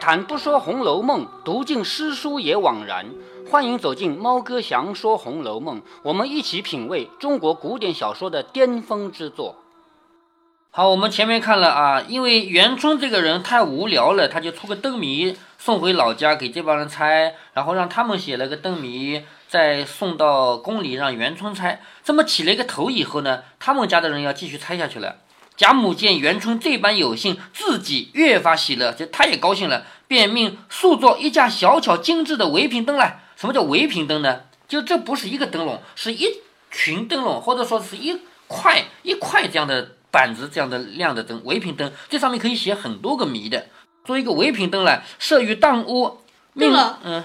谈不说《红楼梦》，读尽诗书也枉然。欢迎走进猫哥祥说《红楼梦》，我们一起品味中国古典小说的巅峰之作。好，我们前面看了啊，因为元春这个人太无聊了，他就出个灯谜送回老家给这帮人猜，然后让他们写了个灯谜，再送到宫里让元春猜。这么起了一个头以后呢，他们家的人要继续猜下去了。贾母见元春这般有幸，自己越发喜乐，就她也高兴了，便命塑作一架小巧精致的围屏灯来。什么叫围屏灯呢？就这不是一个灯笼，是一群灯笼，或者说是一块一块这样的板子，这样的亮的灯，围屏灯。这上面可以写很多个谜的，做一个围屏灯来，设于当屋。命嗯，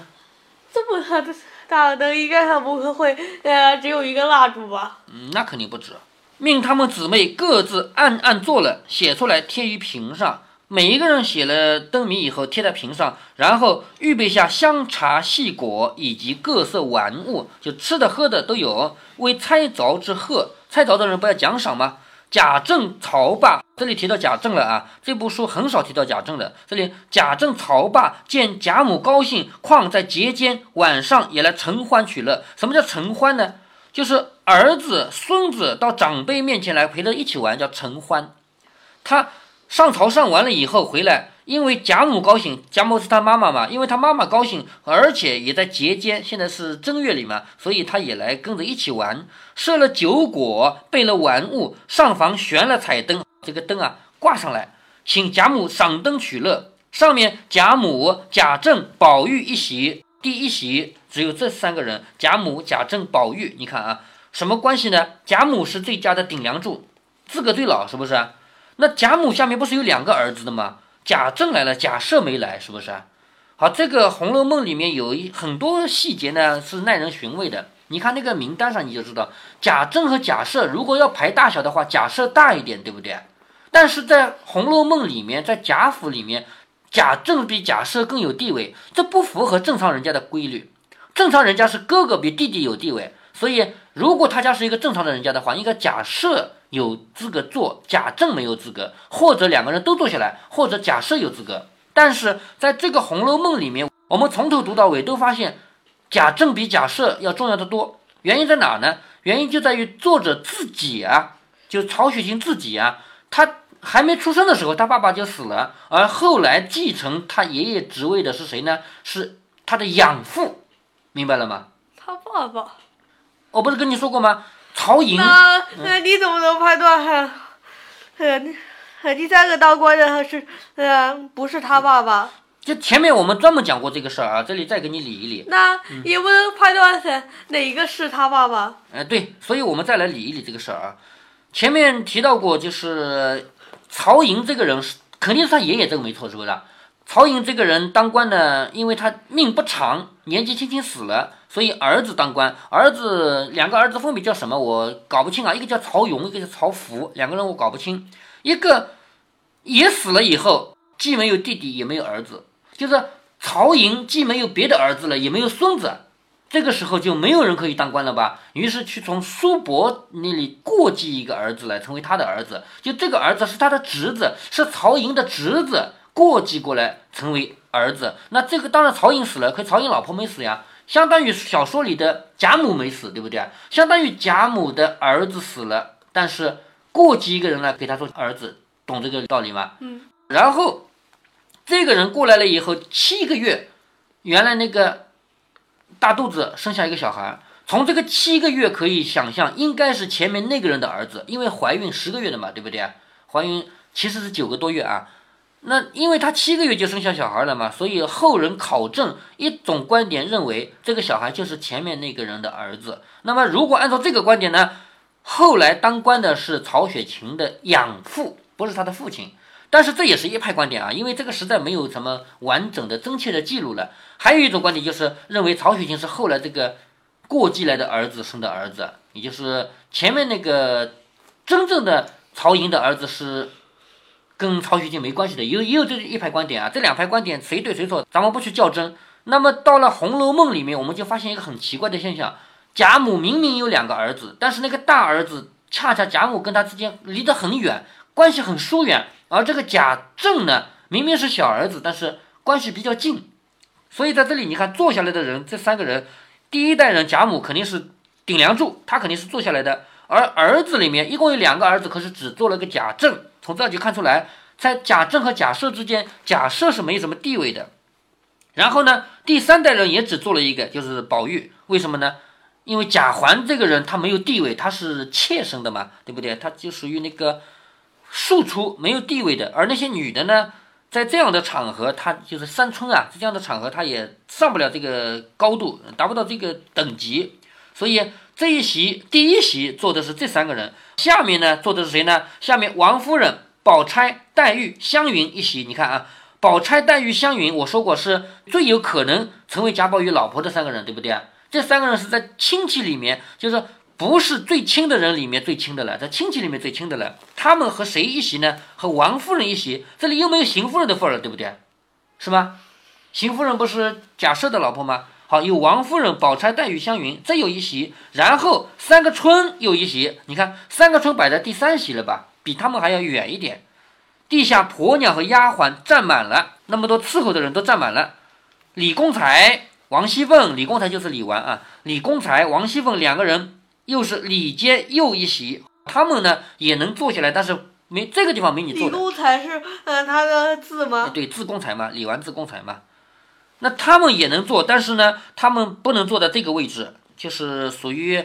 这么大的大灯，应该它不会呃只有一个蜡烛吧？嗯，那肯定不止。命他们姊妹各自暗暗做了，写出来贴于屏上。每一个人写了灯谜以后贴在屏上，然后预备下香茶细果以及各色玩物，就吃的喝的都有，为猜着之贺。猜着的人不要奖赏吗？贾政、曹霸，这里提到贾政了啊。这部书很少提到贾政的。这里贾政、曹霸见贾母高兴，况在节间，晚上也来承欢取乐。什么叫承欢呢？就是儿子、孙子到长辈面前来陪着一起玩，叫承欢。他上朝上完了以后回来，因为贾母高兴，贾母是他妈妈嘛，因为他妈妈高兴，而且也在节间，现在是正月里嘛，所以他也来跟着一起玩，设了酒果，备了玩物，上房悬了彩灯，这个灯啊挂上来，请贾母赏灯取乐。上面贾母、贾政、宝玉一席，第一席。只有这三个人，贾母、贾政、宝玉，你看啊，什么关系呢？贾母是最佳的顶梁柱，资格最老，是不是？那贾母下面不是有两个儿子的吗？贾政来了，贾赦没来，是不是？好，这个《红楼梦》里面有一很多细节呢，是耐人寻味的。你看那个名单上，你就知道，贾政和贾赦如果要排大小的话，贾赦大一点，对不对？但是在《红楼梦》里面，在贾府里面，贾政比贾赦更有地位，这不符合正常人家的规律。正常人家是哥哥比弟弟有地位，所以如果他家是一个正常的人家的话，应该假设有资格做，贾政没有资格，或者两个人都坐下来，或者假设有资格。但是在这个《红楼梦》里面，我们从头读到尾都发现贾政比贾赦要重要的多。原因在哪呢？原因就在于作者自己啊，就曹雪芹自己啊，他还没出生的时候，他爸爸就死了，而后来继承他爷爷职位的是谁呢？是他的养父。明白了吗？他爸爸，我不是跟你说过吗？曹寅。那那你怎么能判断？呃，第三个当官的是呃，不是他爸爸？就前面我们专门讲过这个事儿啊，这里再给你理一理。那也不能判断是哪一个是他爸爸。哎，对，所以我们再来理一理这个事儿啊。前面提到过，就是曹寅这个人是肯定是他爷爷，这个没错，是不是？曹寅这个人当官呢，因为他命不长，年纪轻轻死了，所以儿子当官。儿子两个儿子分别叫什么？我搞不清啊。一个叫曹勇，一个叫曹福，两个人我搞不清。一个也死了以后，既没有弟弟，也没有儿子，就是曹寅既没有别的儿子了，也没有孙子，这个时候就没有人可以当官了吧？于是去从叔伯那里过继一个儿子来，成为他的儿子。就这个儿子是他的侄子，是曹寅的侄子。过继过来成为儿子，那这个当然曹颖死了，可曹颖老婆没死呀，相当于小说里的贾母没死，对不对？相当于贾母的儿子死了，但是过继一个人来给他做儿子，懂这个道理吗？嗯。然后这个人过来了以后，七个月，原来那个大肚子生下一个小孩，从这个七个月可以想象，应该是前面那个人的儿子，因为怀孕十个月的嘛，对不对？怀孕其实是九个多月啊。那因为他七个月就生下小孩了嘛，所以后人考证一种观点认为这个小孩就是前面那个人的儿子。那么如果按照这个观点呢，后来当官的是曹雪芹的养父，不是他的父亲。但是这也是一派观点啊，因为这个实在没有什么完整的真切的记录了。还有一种观点就是认为曹雪芹是后来这个过继来的儿子生的儿子，也就是前面那个真正的曹寅的儿子是。跟曹雪芹没关系的，有也有这一派观点啊。这两派观点谁对谁错，咱们不去较真。那么到了《红楼梦》里面，我们就发现一个很奇怪的现象：贾母明明有两个儿子，但是那个大儿子恰恰贾母跟他之间离得很远，关系很疏远；而这个贾政呢，明明是小儿子，但是关系比较近，所以在这里你看坐下来的人，这三个人，第一代人贾母肯定是顶梁柱，他肯定是坐下来的，而儿子里面一共有两个儿子，可是只做了个贾政，从这就看出来，在贾政和贾赦之间，贾赦是没什么地位的。然后呢，第三代人也只做了一个，就是宝玉，为什么呢？因为贾环这个人他没有地位，他是妾生的嘛，对不对？他就属于那个庶出没有地位的，而那些女的呢，在这样的场合，她就是三春啊，这样的场合，她也上不了这个高度，达不到这个等级。所以这一席第一席坐的是这三个人，下面呢坐的是谁呢？下面王夫人、宝钗、黛玉、湘云一席。你看啊，宝钗、黛玉、湘云，我说过是最有可能成为贾宝玉老婆的三个人，对不对？这三个人是在亲戚里面，就是不是最亲的人里面最亲的了，在亲戚里面最亲的了。他们和谁一席呢？和王夫人一席。这里又没有邢夫人的份儿，对不对？是吗？邢夫人不是贾赦的老婆吗？好，有王夫人、宝钗、黛玉、湘云，这有一席。然后三个春又一席。你看三个春摆在第三席了吧？比他们还要远一点。地下婆娘和丫鬟站满了，那么多伺候的人都站满了。李公才。王熙凤、李公才就是李纨啊，李公才、王熙凤两个人又是里间又一席，他们呢也能坐下来，但是没这个地方没你坐的。李公才是嗯他的字吗？对，字公才嘛，李纨字公才嘛。那他们也能坐，但是呢，他们不能坐在这个位置，就是属于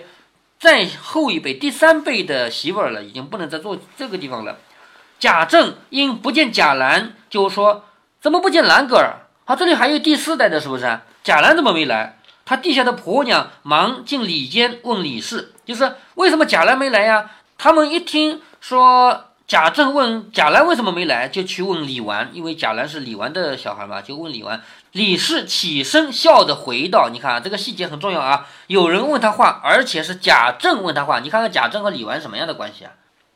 再后一辈、第三辈的媳妇儿了，已经不能再坐这个地方了。贾政因不见贾兰，就说怎么不见兰哥儿？好，这里还有第四代的，是不是？贾兰怎么没来？他地下的婆娘忙进里间问李氏，就是为什么贾兰没来呀？他们一听说贾政问贾兰为什么没来，就去问李纨，因为贾兰是李纨的小孩嘛，就问李纨。李氏起身笑着回道：“你看啊，这个细节很重要啊。有人问他话，而且是贾政问他话。你看看贾政和李纨什么样的关系啊？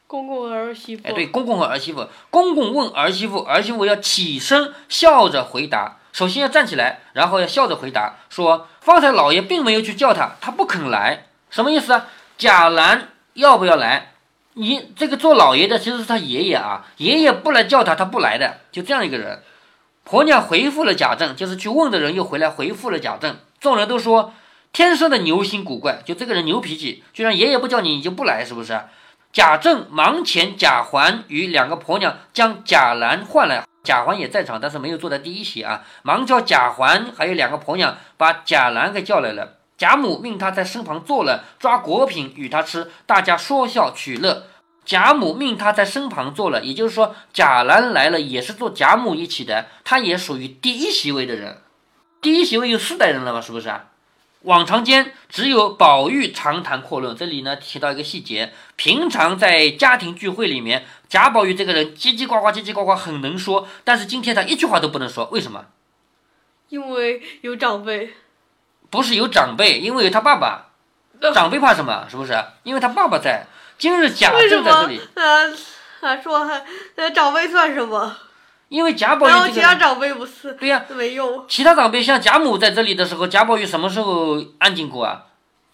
公公和儿媳妇。哎，对，公公和儿媳妇。公公问儿媳妇，儿媳妇要起身笑着回答。”首先要站起来，然后要笑着回答说：“方才老爷并没有去叫他，他不肯来，什么意思啊？贾兰要不要来？你这个做老爷的其实是他爷爷啊，爷爷不来叫他，他不来的，就这样一个人。”婆娘回复了贾政，就是去问的人又回来回复了贾政。众人都说：“天生的牛心古怪，就这个人牛脾气，居然爷爷不叫你，你就不来，是不是？”贾政忙遣贾环与两个婆娘将贾兰唤来。贾环也在场，但是没有坐在第一席啊。忙叫贾环还有两个婆娘把贾兰给叫来了。贾母命他在身旁坐了，抓果品与他吃，大家说笑取乐。贾母命他在身旁坐了，也就是说贾兰来了也是坐贾母一起的，他也属于第一席位的人。第一席位有四代人了嘛，是不是啊？往常间只有宝玉长谈阔论，这里呢提到一个细节：平常在家庭聚会里面，贾宝玉这个人叽叽呱呱、叽叽呱呱，很能说。但是今天他一句话都不能说，为什么？因为有长辈。不是有长辈，因为有他爸爸。长辈怕什么？是不是？因为他爸爸在。今日贾政在这里。呃，他说还呃，长辈算什么？因为贾宝玉然后其他长辈不是对呀，没用。其他长辈像贾母在这里的时候，贾宝玉什么时候安静过啊？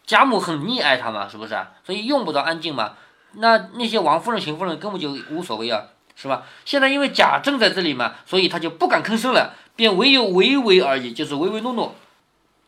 贾母很溺爱他嘛，是不是啊？所以用不着安静嘛。那那些王夫人、邢夫人根本就无所谓啊，是吧？现在因为贾政在这里嘛，所以他就不敢吭声了，便唯有唯唯而已，就是唯唯诺诺。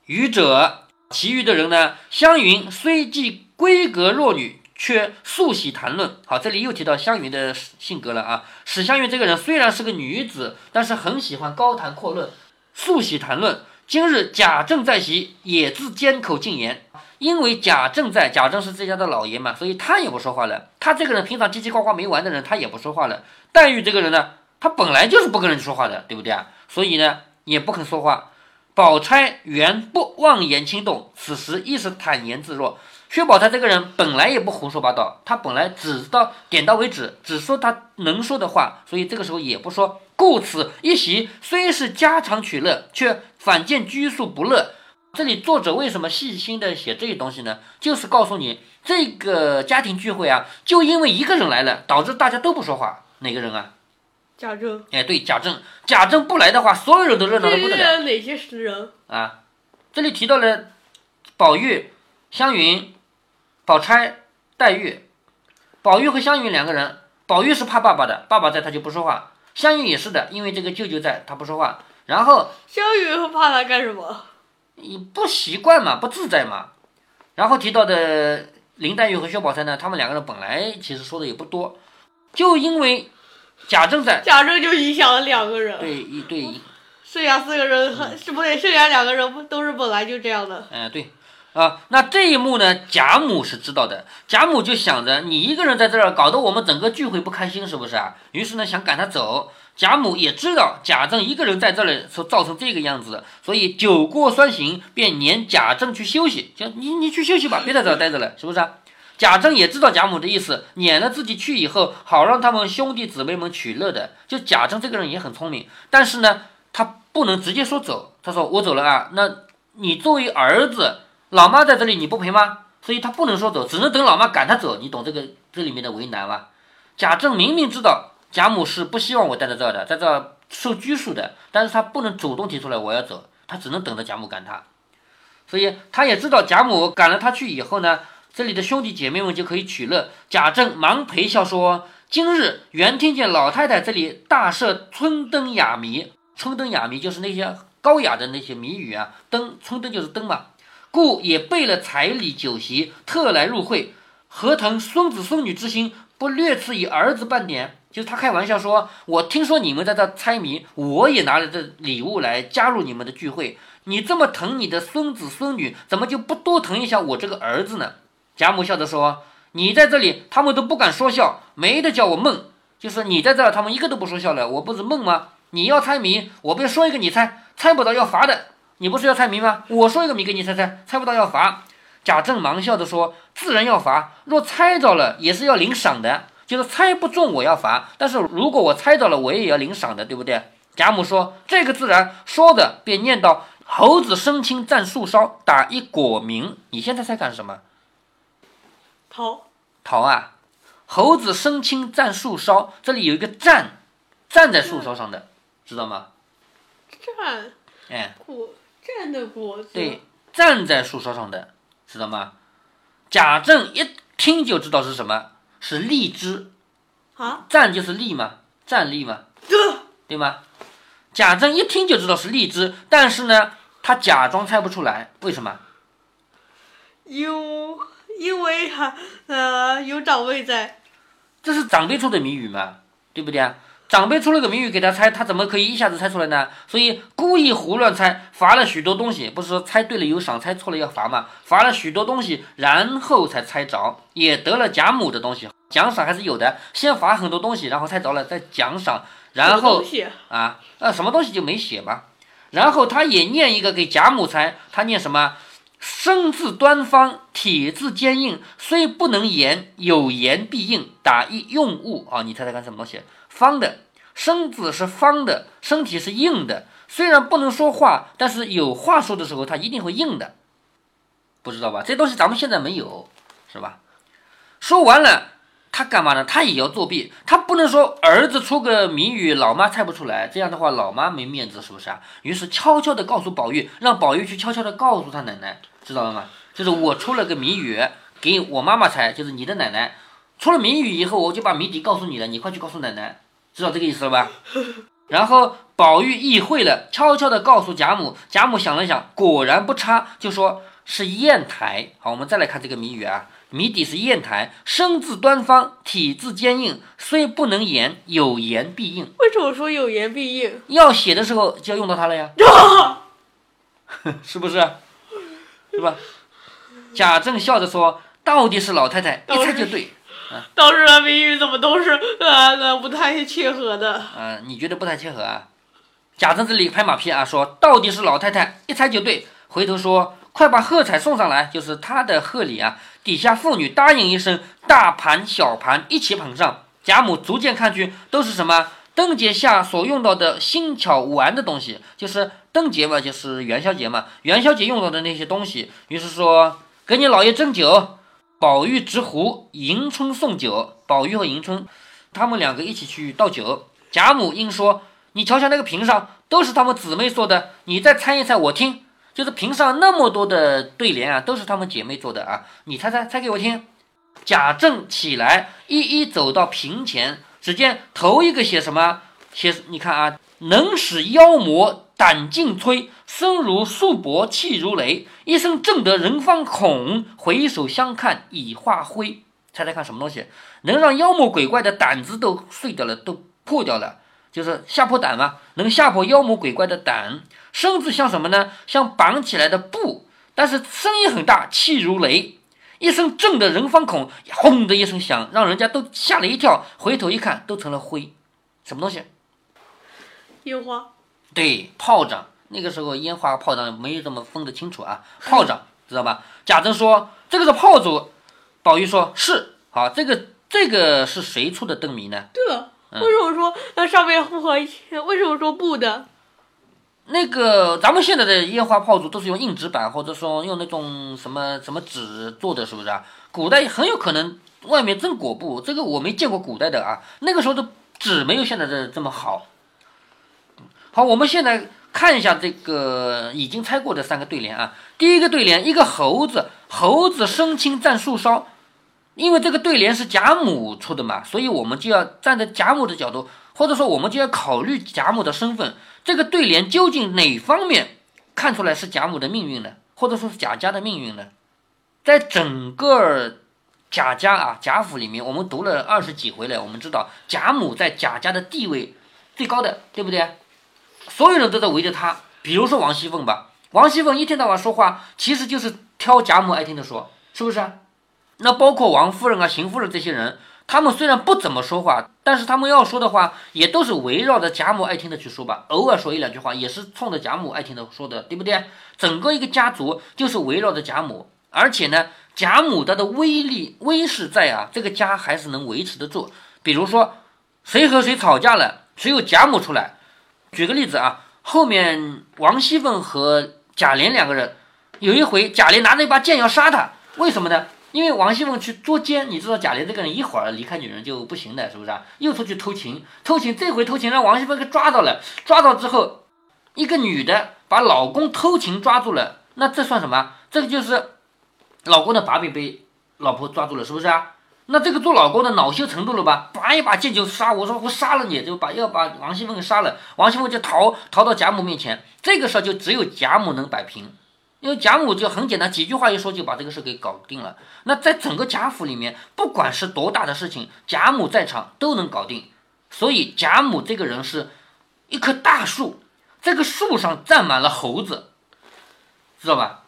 愚者，其余的人呢？湘云虽既闺阁弱女。却素喜谈论，好，这里又提到湘云的性格了啊。史湘云这个人虽然是个女子，但是很喜欢高谈阔论，素喜谈论。今日贾政在席，也自缄口进言。因为贾政在，贾政是这家的老爷嘛，所以他也不说话了。他这个人平常叽叽呱呱没完的人，他也不说话了。黛玉这个人呢，他本来就是不跟人说话的，对不对啊？所以呢，也不肯说话。宝钗原不妄言轻动，此时亦是坦言自若。薛宝钗这个人本来也不胡说八道，他本来只知道点到为止，只说他能说的话，所以这个时候也不说。故此一席虽是家常取乐，却反见拘束不乐。这里作者为什么细心的写这些东西呢？就是告诉你，这个家庭聚会啊，就因为一个人来了，导致大家都不说话。哪个人啊？贾政。哎，对，贾政。贾政不来的话，所有人都热闹的不得了。哪些人啊？这里提到了宝玉、湘云。宝钗、黛玉、宝玉和湘云两个人，宝玉是怕爸爸的，爸爸在他就不说话。湘云也是的，因为这个舅舅在，他不说话。然后湘云会怕他干什么？你不习惯嘛，不自在嘛。然后提到的林黛玉和薛宝钗呢，他们两个人本来其实说的也不多，就因为贾政在，贾政就影响了两个人，对一对一，剩下四个人很是不对，剩下两个人不都是本来就这样的。哎对，啊，那这一幕呢，贾母是知道的，贾母就想着你一个人在这儿，搞得我们整个聚会不开心，是不是啊？于是呢，想赶他走。贾母也知道贾政一个人在这里说造成这个样子，所以酒过酸行，便撵贾政去休息，就你你去休息吧，别在这儿待着了，是不是啊？贾政也知道贾母的意思，撵了自己去以后，好让他们兄弟姊妹们取乐的。就贾政这个人也很聪明，但是呢，他不能直接说走，他说我走了啊，那你作为儿子，老妈在这里你不陪吗？所以他不能说走，只能等老妈赶他走，你懂这个这里面的为难吗？贾政明明知道。贾母是不希望我待在这儿的，在这儿受拘束的，但是他不能主动提出来我要走，他只能等着贾母赶他，所以他也知道贾母赶了他去以后呢，这里的兄弟姐妹们就可以取乐。贾政忙陪笑说：“今日原听见老太太这里大设春灯雅谜，春灯雅谜就是那些高雅的那些谜语啊，灯春灯就是灯嘛，故也备了彩礼酒席，特来入会，何腾孙子孙女之心，不略赐以儿子半点？”就是他开玩笑说：“我听说你们在这猜谜，我也拿了这礼物来加入你们的聚会。你这么疼你的孙子孙女，怎么就不多疼一下我这个儿子呢？”贾母笑着说：“你在这里，他们都不敢说笑，没得叫我梦。就是你在这儿，他们一个都不说笑了，我不是梦吗？你要猜谜，我便说一个你猜，猜不到要罚的。你不是要猜谜吗？我说一个谜给你猜猜，猜不到要罚。”贾政忙笑着说：“自然要罚，若猜着了，也是要领赏的。”就是猜不中我要罚，但是如果我猜着了，我也要领赏的，对不对？贾母说这个自然，说着便念到猴子生青蘸树梢，打一果名。你现在在干什么？桃桃啊！猴子生青蘸树梢，这里有一个站，站在树梢上的，知道吗？站，哎，果站的果子，对，站在树梢上的，知道吗？贾政一听就知道是什么。是荔枝，啊，站就是立嘛，站立嘛，对吗？贾政一听就知道是荔枝，但是呢，他假装猜不出来，为什么？因因为哈呃有长辈在，这是长辈出的谜语嘛，对不对啊？长辈出了个谜语给他猜，他怎么可以一下子猜出来呢？所以故意胡乱猜，罚了许多东西。不是说猜对了有赏，猜错了要罚吗？罚了许多东西，然后才猜着，也得了贾母的东西，奖赏还是有的。先罚很多东西，然后猜着了再奖赏，然后啊，呃，什么东西就没写嘛。然后他也念一个给贾母猜，他念什么？生字端方，体字坚硬，虽不能言，有言必应。打一用物啊，你猜猜看什么东西？方的身子是方的，身体是硬的。虽然不能说话，但是有话说的时候，他一定会硬的。不知道吧？这东西咱们现在没有，是吧？说完了，他干嘛呢？他也要作弊。他不能说儿子出个谜语，老妈猜不出来，这样的话老妈没面子，是不是啊？于是悄悄地告诉宝玉，让宝玉去悄悄地告诉他奶奶。知道了吗？就是我出了个谜语给我妈妈猜，就是你的奶奶出了谜语以后，我就把谜底告诉你了，你快去告诉奶奶，知道这个意思了吧？然后宝玉意会了，悄悄地告诉贾母，贾母想了想，果然不差，就说是砚台。好，我们再来看这个谜语啊，谜底是砚台，生字端方，体字坚硬，虽不能言，有言必应。为什么说有言必应？要写的时候就要用到它了呀，是不是？是吧？贾政笑着说：“到底是老太太一猜就对。”啊，当时的谜语怎么都是啊，不太切合的。啊，你觉得不太切合啊？贾政这里拍马屁啊，说到底是老太太一猜就对。回头说：“快把贺彩送上来，就是他的贺礼啊。”底下妇女答应一声，大盘小盘一起捧上。贾母逐渐看去，都是什么？灯节下所用到的新巧玩的东西，就是灯节嘛，就是元宵节嘛，元宵节用到的那些东西。于是说，给你老爷斟酒，宝玉执壶，迎春送酒。宝玉和迎春，他们两个一起去倒酒。贾母应说：“你瞧瞧那个瓶上，都是他们姊妹做的，你再猜一猜，我听。就是瓶上那么多的对联啊，都是他们姐妹做的啊，你猜猜，猜给我听。”贾政起来，一一走到瓶前。只见头一个写什么？写你看啊，能使妖魔胆尽摧，声如束帛，气如雷。一声震得人方恐，回首相看已化灰。猜猜看什么东西能让妖魔鬼怪的胆子都碎掉了，都破掉了？就是吓破胆嘛，能吓破妖魔鬼怪的胆。声子像什么呢？像绑起来的布，但是声音很大，气如雷。一声震得人方恐，轰的一声响，让人家都吓了一跳。回头一看，都成了灰。什么东西？烟花。对，炮仗。那个时候烟花炮仗没有这么分得清楚啊。炮仗知道吧？贾珍说这个是炮竹，宝玉说是。好，这个这个是谁出的灯谜呢？对了，为什么说那上面不和？为什么说布的？那个咱们现在的烟花炮竹都是用硬纸板，或者说用那种什么什么纸做的，是不是啊？古代很有可能外面真裹布，这个我没见过古代的啊。那个时候的纸没有现在的这么好。好，我们现在看一下这个已经猜过的三个对联啊。第一个对联，一个猴子，猴子生青蘸树梢。因为这个对联是贾母出的嘛，所以我们就要站在贾母的角度，或者说我们就要考虑贾母的身份。这个对联究竟哪方面看出来是贾母的命运呢？或者说是贾家的命运呢？在整个贾家啊贾府里面，我们读了二十几回了，我们知道贾母在贾家的地位最高的，对不对？所有人都在围着她。比如说王熙凤吧，王熙凤一天到晚说话，其实就是挑贾母爱听的说，是不是啊？那包括王夫人啊、邢夫人这些人，他们虽然不怎么说话，但是他们要说的话也都是围绕着贾母爱听的去说吧。偶尔说一两句话，也是冲着贾母爱听的说的，对不对？整个一个家族就是围绕着贾母，而且呢，贾母她的威力威势在啊，这个家还是能维持得住。比如说，谁和谁吵架了，只有贾母出来。举个例子啊，后面王熙凤和贾琏两个人，有一回贾琏拿着一把剑要杀他，为什么呢？因为王熙凤去捉奸，你知道贾琏这个人一会儿离开女人就不行的，是不是啊？又出去偷情，偷情，这回偷情让王熙凤给抓到了。抓到之后，一个女的把老公偷情抓住了，那这算什么？这个就是老公的把柄被老婆抓住了，是不是啊？那这个做老公的恼羞成怒了吧？拔一把剑就杀，我说我杀了你，就把要把王熙凤给杀了。王熙凤就逃逃到贾母面前，这个事儿就只有贾母能摆平。因为贾母就很简单，几句话一说就把这个事给搞定了。那在整个贾府里面，不管是多大的事情，贾母在场都能搞定。所以贾母这个人是一棵大树，这个树上站满了猴子，知道吧？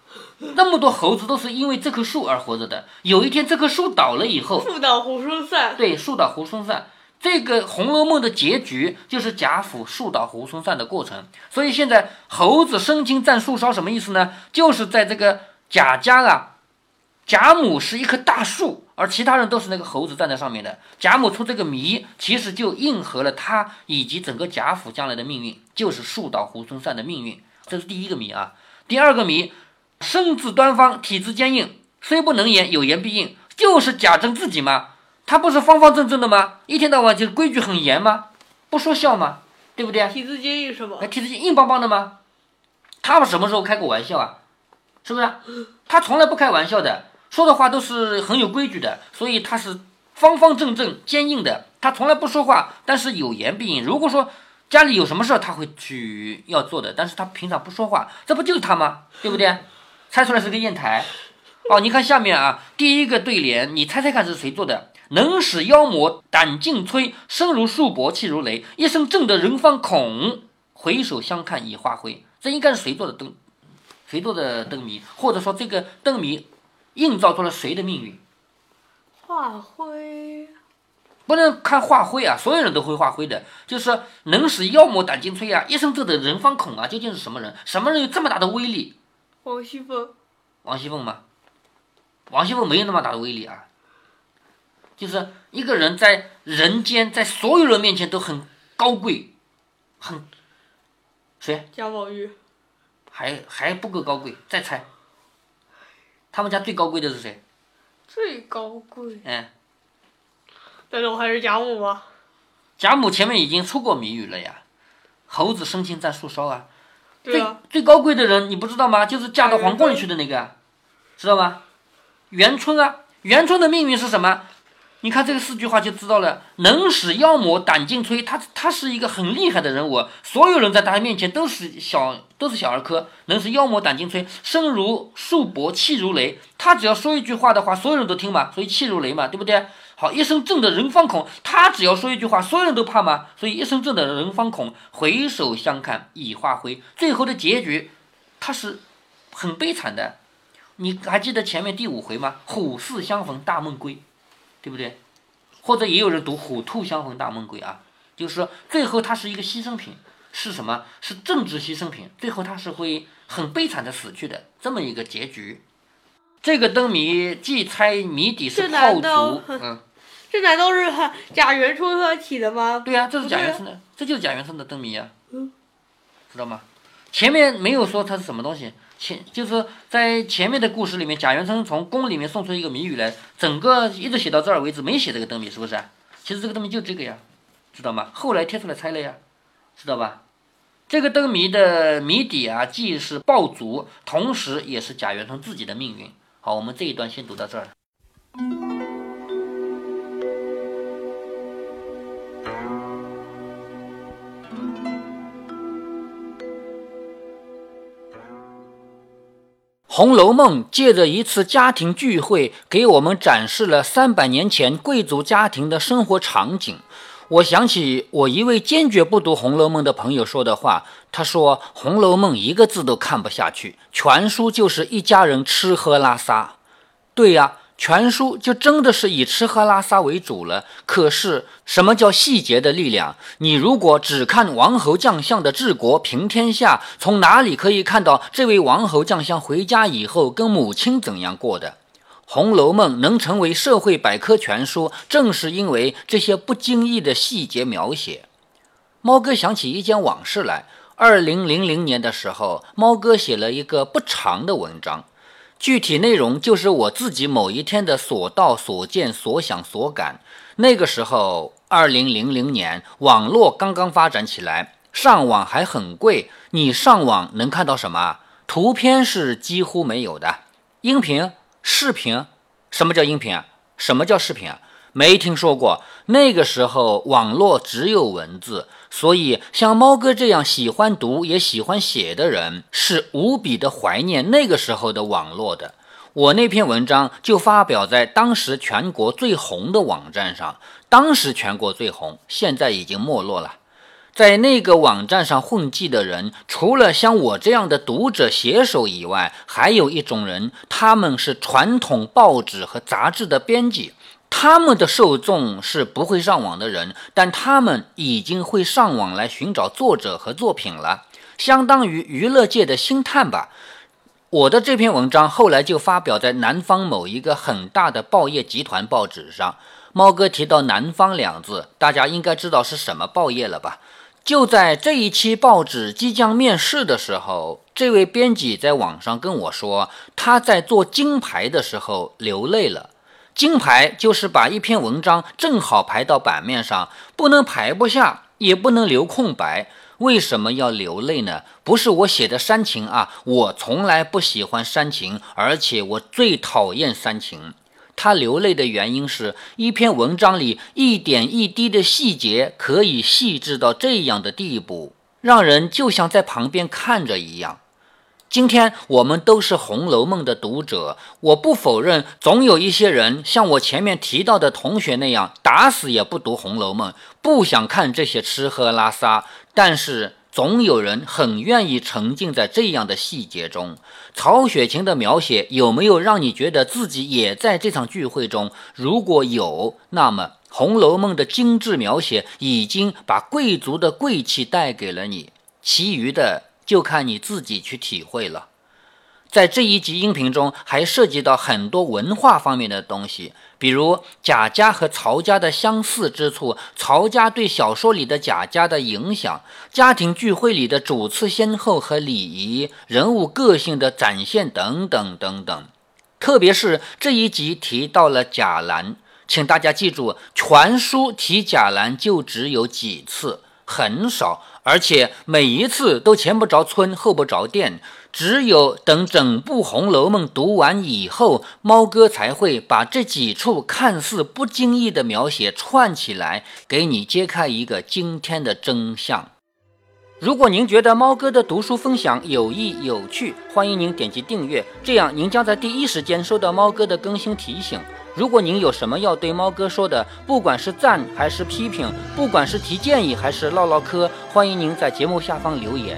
那么多猴子都是因为这棵树而活着的。有一天这棵树倒了以后，树倒猢狲散。对，树倒猢狲散。这个《红楼梦》的结局就是贾府树倒猢狲散的过程，所以现在猴子生青蘸树梢什么意思呢？就是在这个贾家啊，贾母是一棵大树，而其他人都是那个猴子站在上面的。贾母出这个谜，其实就应和了他以及整个贾府将来的命运，就是树倒猢狲散的命运。这是第一个谜啊。第二个谜，身子端方，体质坚硬，虽不能言，有言必应，就是贾政自己吗？他不是方方正正的吗？一天到晚就规矩很严吗？不说笑吗？对不对？体质坚硬是吗？哎，体质硬硬邦邦的吗？他们什么时候开过玩笑啊？是不是？他从来不开玩笑的，说的话都是很有规矩的，所以他是方方正正、坚硬的。他从来不说话，但是有言必应。如果说家里有什么事儿，他会去要做的，但是他平常不说话，这不就是他吗？对不对？猜出来是个砚台。哦，你看下面啊，第一个对联，你猜猜看是谁做的？能使妖魔胆尽摧，声如束帛，气如雷。一声震得人方恐，回首相看已化灰。这应该是谁做的灯？谁做的灯谜？或者说这个灯谜映照出了谁的命运？化灰？不能看化灰啊！所有人都会化灰的。就是能使妖魔胆尽摧啊！一声震得人方恐啊！究竟是什么人？什么人有这么大的威力？王熙凤。王熙凤吗？王熙凤没有那么大的威力啊。就是一个人在人间，在所有人面前都很高贵，很谁？贾宝玉，还还不够高贵，再猜。他们家最高贵的是谁？最高贵。嗯。难道还是贾母吗？贾母前面已经出过谜语了呀，猴子生擒在树梢啊。最最高贵的人你不知道吗？就是嫁到皇宫里去的那个，知道吗？元春啊，元春的命运是什么？你看这个四句话就知道了，能使妖魔胆尽摧，他他是一个很厉害的人物，所有人在他面前都是小都是小儿科，能使妖魔胆尽摧，声如束帛，气如雷。他只要说一句话的话，所有人都听嘛，所以气如雷嘛，对不对？好，一声震得人方恐。他只要说一句话，所有人都怕吗，所以一声震得人方恐。回首相看已化灰，最后的结局，他是很悲惨的。你还记得前面第五回吗？虎兕相逢大梦归。对不对？或者也有人读“虎兔相逢大梦归”啊，就是说最后他是一个牺牲品，是什么？是政治牺牲品，最后他是会很悲惨的死去的这么一个结局。这个灯谜既猜谜底是炮竹，嗯，这难道是贾元春他起的吗？对呀，这是贾元春的，这就是贾元春的灯谜啊，嗯，知道吗？前面没有说它是什么东西。前就是在前面的故事里面，贾元春从宫里面送出一个谜语来，整个一直写到这儿为止，没写这个灯谜，是不是？其实这个灯谜就这个呀，知道吗？后来贴出来猜了呀，知道吧？这个灯谜的谜底啊，既是爆竹，同时也是贾元春自己的命运。好，我们这一段先读到这儿。《红楼梦》借着一次家庭聚会，给我们展示了三百年前贵族家庭的生活场景。我想起我一位坚决不读《红楼梦》的朋友说的话，他说：“《红楼梦》一个字都看不下去，全书就是一家人吃喝拉撒。”对呀。全书就真的是以吃喝拉撒为主了。可是，什么叫细节的力量？你如果只看王侯将相的治国平天下，从哪里可以看到这位王侯将相回家以后跟母亲怎样过的？《红楼梦》能成为社会百科全书，正是因为这些不经意的细节描写。猫哥想起一件往事来：二零零零年的时候，猫哥写了一个不长的文章。具体内容就是我自己某一天的所到所见所想所感。那个时候，二零零零年，网络刚刚发展起来，上网还很贵。你上网能看到什么？图片是几乎没有的，音频、视频。什么叫音频啊？什么叫视频啊？没听说过。那个时候，网络只有文字。所以，像猫哥这样喜欢读也喜欢写的人，是无比的怀念那个时候的网络的。我那篇文章就发表在当时全国最红的网站上，当时全国最红，现在已经没落了。在那个网站上混迹的人，除了像我这样的读者写手以外，还有一种人，他们是传统报纸和杂志的编辑。他们的受众是不会上网的人，但他们已经会上网来寻找作者和作品了，相当于娱乐界的星探吧。我的这篇文章后来就发表在南方某一个很大的报业集团报纸上。猫哥提到“南方”两字，大家应该知道是什么报业了吧？就在这一期报纸即将面世的时候，这位编辑在网上跟我说，他在做金牌的时候流泪了。金牌就是把一篇文章正好排到版面上，不能排不下，也不能留空白。为什么要流泪呢？不是我写的煽情啊，我从来不喜欢煽情，而且我最讨厌煽情。他流泪的原因是一篇文章里一点一滴的细节可以细致到这样的地步，让人就像在旁边看着一样。今天我们都是《红楼梦》的读者，我不否认，总有一些人像我前面提到的同学那样，打死也不读《红楼梦》，不想看这些吃喝拉撒。但是总有人很愿意沉浸在这样的细节中。曹雪芹的描写有没有让你觉得自己也在这场聚会中？如果有，那么《红楼梦》的精致描写已经把贵族的贵气带给了你，其余的。就看你自己去体会了。在这一集音频中，还涉及到很多文化方面的东西，比如贾家和曹家的相似之处，曹家对小说里的贾家的影响，家庭聚会里的主次先后和礼仪，人物个性的展现等等等等。特别是这一集提到了贾兰，请大家记住，全书提贾兰就只有几次，很少。而且每一次都前不着村后不着店，只有等整部《红楼梦》读完以后，猫哥才会把这几处看似不经意的描写串起来，给你揭开一个惊天的真相。如果您觉得猫哥的读书分享有益有趣，欢迎您点击订阅，这样您将在第一时间收到猫哥的更新提醒。如果您有什么要对猫哥说的，不管是赞还是批评，不管是提建议还是唠唠嗑，欢迎您在节目下方留言。